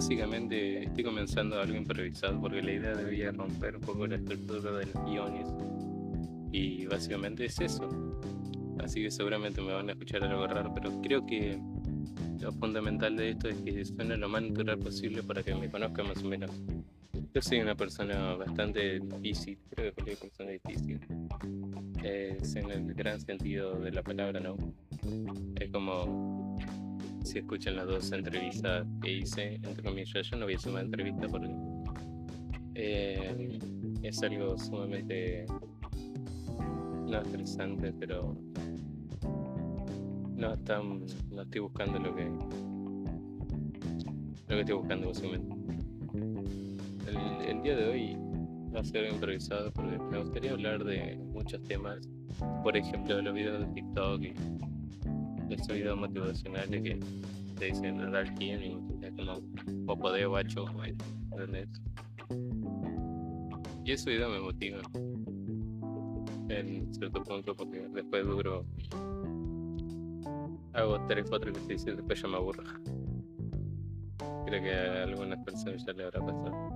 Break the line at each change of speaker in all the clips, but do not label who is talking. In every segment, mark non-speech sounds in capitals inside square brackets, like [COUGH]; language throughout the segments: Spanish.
básicamente estoy comenzando algo improvisado porque la idea debía romper un poco la estructura de los guiones y básicamente es eso. Así que seguramente me van a escuchar algo raro, pero creo que lo fundamental de esto es que suene lo más natural posible para que me conozcan más o menos. Yo soy una persona bastante difícil, creo que soy una persona difícil. Es en el gran sentido de la palabra, ¿no? Es como si escuchan las dos entrevistas que hice, entre comillas, yo no hacer una entrevista porque eh, es algo sumamente no estresante, pero no, tan, no estoy buscando lo que lo que estoy buscando básicamente. El, el día de hoy va a ser improvisado porque me gustaría hablar de muchos temas, por ejemplo los videos de TikTok y de estos videos motivacionales que te dicen dar quién y es como poco de guacho, ¿entendés? Y eso video me motiva en cierto punto porque después duro hago 3, 4 ejercicios y después ya me aburro. Creo que a algunas personas ya le habrá pasado.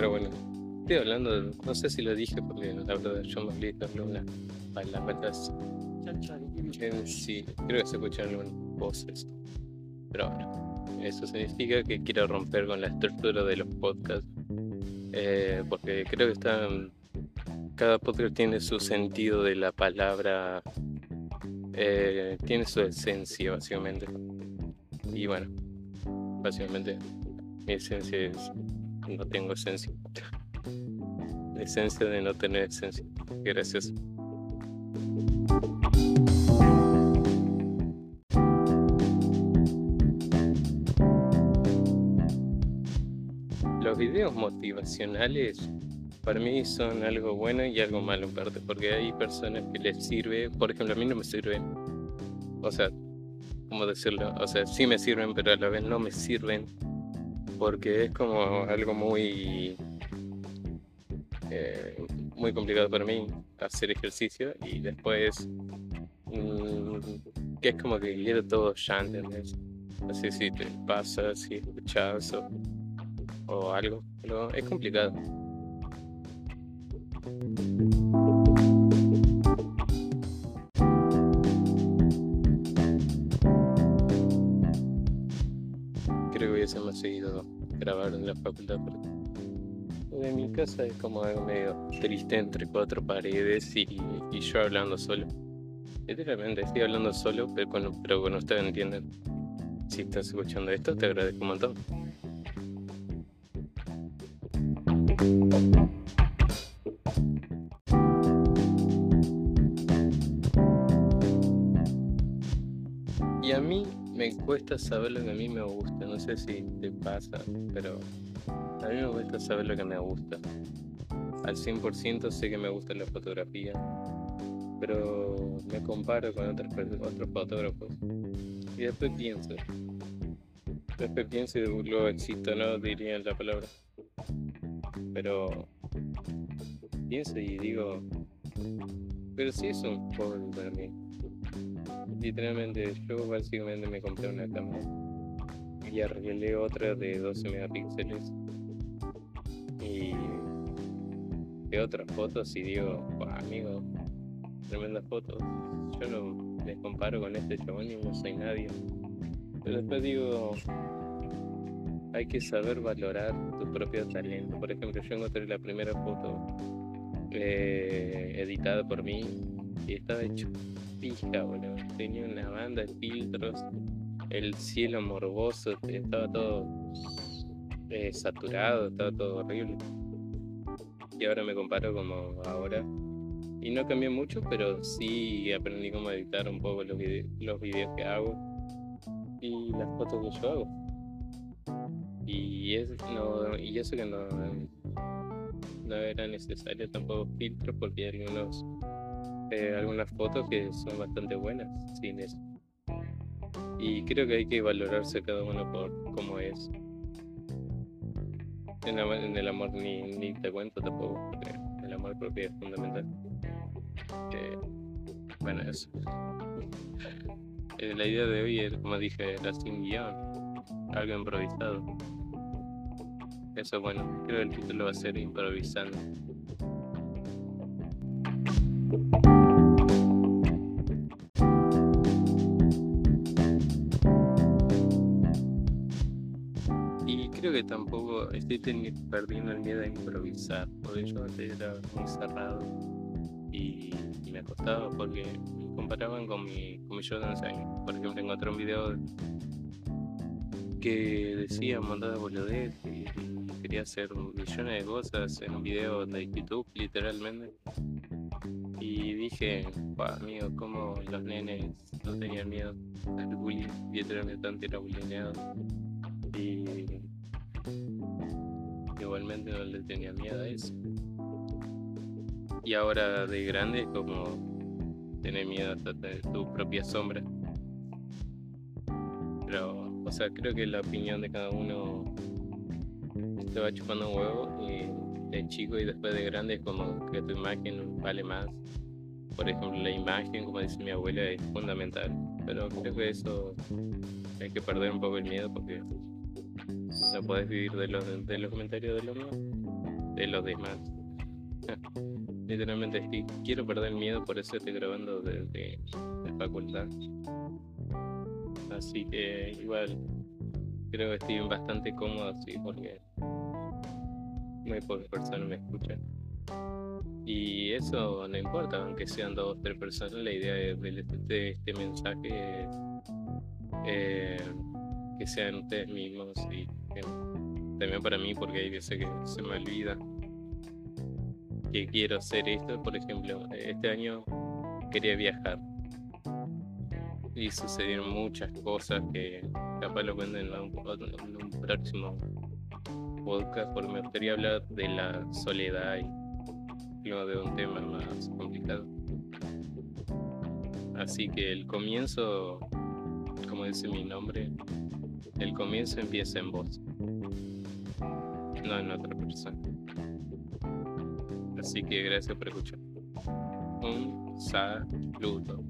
Pero bueno, estoy hablando, de, no sé si lo dije porque hablo de John McLeod, hablo de palabras en sí, creo que se escuchan algunas voces. Pero bueno, eso significa que quiero romper con la estructura de los podcasts. Eh, porque creo que están. Cada podcast tiene su sentido de la palabra. Eh, tiene su esencia, básicamente. Y bueno, básicamente, mi esencia es. No tengo esencia. La esencia de no tener esencia. Gracias. Los videos motivacionales para mí son algo bueno y algo malo en parte, porque hay personas que les sirve, por ejemplo, a mí no me sirven. O sea, ¿cómo decirlo? O sea, sí me sirven, pero a la vez no me sirven, porque es como algo muy, eh, muy complicado para mí hacer ejercicio y después, mm, que es como que quiero todo ya, ¿entendés? Así si te pasa, si escuchas o o algo, pero es complicado. Hacer más seguido grabar en la facultad porque en mi casa es como algo medio triste entre cuatro paredes y, yo hablando solo. Literalmente estoy hablando solo, pero con, pero con ustedes entienden. Si estás escuchando esto, te agradezco un montón. Y a mí me cuesta saber lo que a mí me gusta. No sé si te pasa, pero a mí me cuesta saber lo que me gusta. Al 100% sé que me gusta la fotografía, pero me comparo con otros, otros fotógrafos. Y después pienso. Después pienso y luego existo, ¿no? Diría la palabra pero pienso y digo, pero sí es un hobby para mí. Literalmente, yo básicamente me compré una cámara y arreglé otra de 12 megapíxeles y de otras fotos y digo, amigo, tremendas fotos. Yo no me comparo con este chabón y no soy nadie. Pero después digo, hay que saber valorar tu propio talento. Por ejemplo, yo encontré la primera foto eh, editada por mí y estaba hecho pija, boludo. Tenía una banda de filtros, el cielo morboso, estaba todo eh, saturado, estaba todo horrible. Y ahora me comparo como ahora. Y no cambié mucho, pero sí aprendí cómo editar un poco los, los videos que hago y las fotos que yo hago. Y eso que no, no era necesario tampoco filtros porque hay algunos, eh, algunas fotos que son bastante buenas sin eso. Y creo que hay que valorarse cada uno por cómo es. En, el amor ni, ni te cuento tampoco, porque el amor propio es fundamental. bueno, eso. Eh, la idea de hoy, es, como dije, era sin guion, algo improvisado. Eso, bueno, creo que el título va a ser improvisando. Que tampoco estoy perdiendo el miedo a improvisar, porque yo antes era muy cerrado y, me costaba porque me comparaban con mi, con mi yo de 11 años. Por ejemplo, encontré un video que decía de boludez y, quería hacer millones de cosas en un video de YouTube, literalmente. Y dije, amigo, como los nenes no tenían miedo al bullying, literalmente era bullyingado. Y Igualmente no le tenía miedo a eso. Y ahora de grande como tener miedo hasta de tu propia sombra. Pero, o sea, creo que la opinión de cada uno te va chupando un huevo y de chico y después de grande es como que tu imagen vale más. Por ejemplo, la imagen, como dice mi abuela, es fundamental. Pero creo que eso hay que perder un poco el miedo porque no puedes vivir de los, de los comentarios de los demás. De los demás. [LAUGHS] Literalmente quiero perder el miedo, por eso estoy grabando desde la facultad. Así que igual creo que estoy bastante cómodo así porque muy pocas personas me escuchan. Y eso no importa, aunque sean dos o tres personas, la idea de, de este mensaje eh, que sean ustedes mismos y también para mí porque hay veces que se me olvida que quiero hacer esto. Por ejemplo, este año quería viajar y sucedieron muchas cosas que capaz lo cuento en un, próximo podcast porque me gustaría hablar de la soledad y de un tema más complicado. Así que el comienzo, como dice mi nombre, el comienzo empieza en vos, no en otra persona. Así que gracias por escuchar. Un saludo.